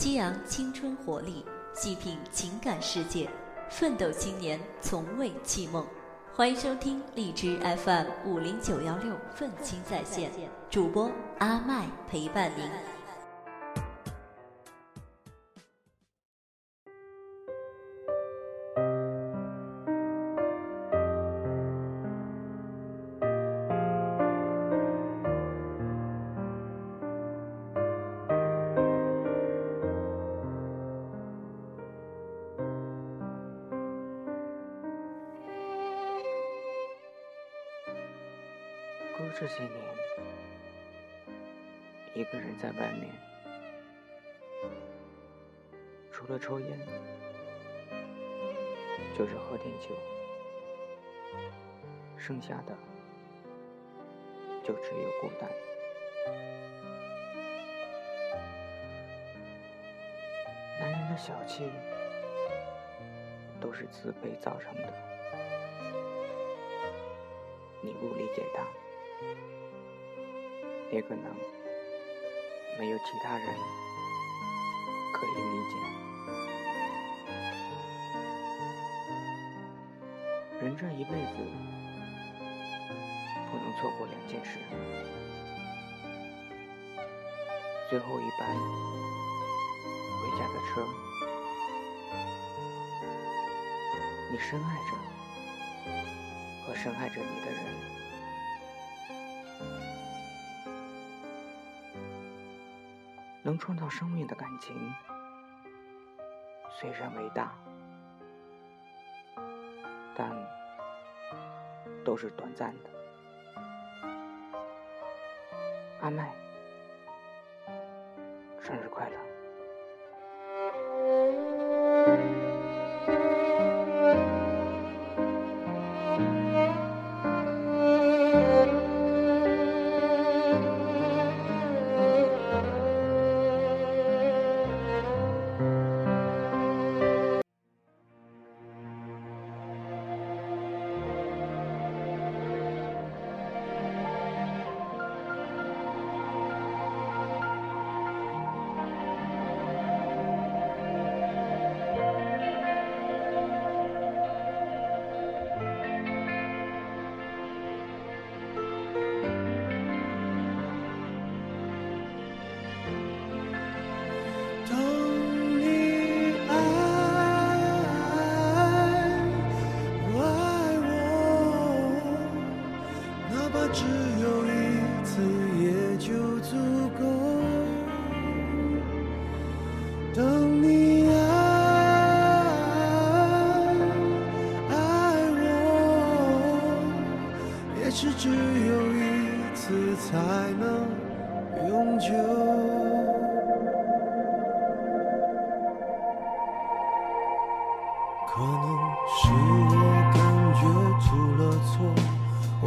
激昂青春活力，细品情感世界，奋斗青年从未弃梦。欢迎收听荔枝 FM 五零九幺六愤青在线，主播阿麦陪伴您。这些年，一个人在外面，除了抽烟，就是喝点酒，剩下的就只有孤单。男人的小气，都是自卑造成的，你不理解他。也可能没有其他人可以理解。人这一辈子不能错过两件事：最后一班回家的车，你深爱着和深爱着你的人。能创造生命的感情，虽然伟大，但都是短暂的。阿麦，生日快乐！只有一次也就足够等你爱爱我也许只有一次才能永久。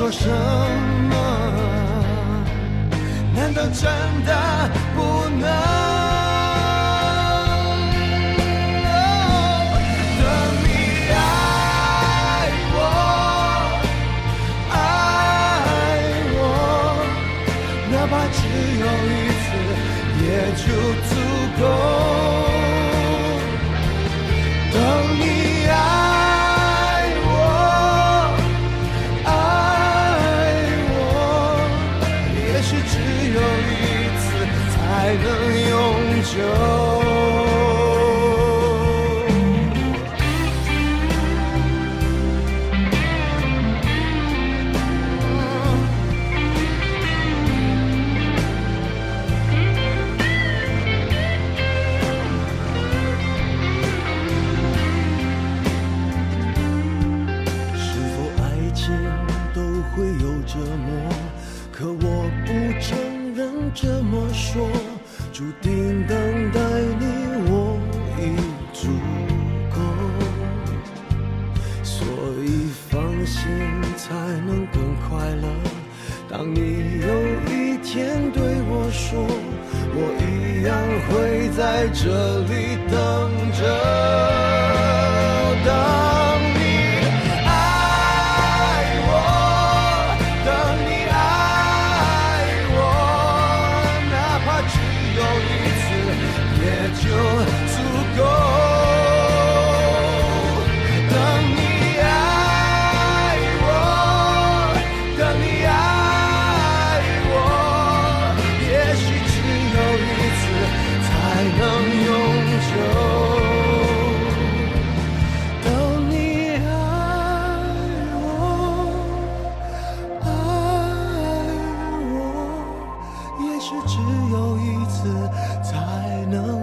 说什么？难道真的不能？等你爱我爱我哪怕只有一次也就足注定等待你我已足够所以放心才能更快乐当你有一天对我说我一样会在这里等着。是只有一次才能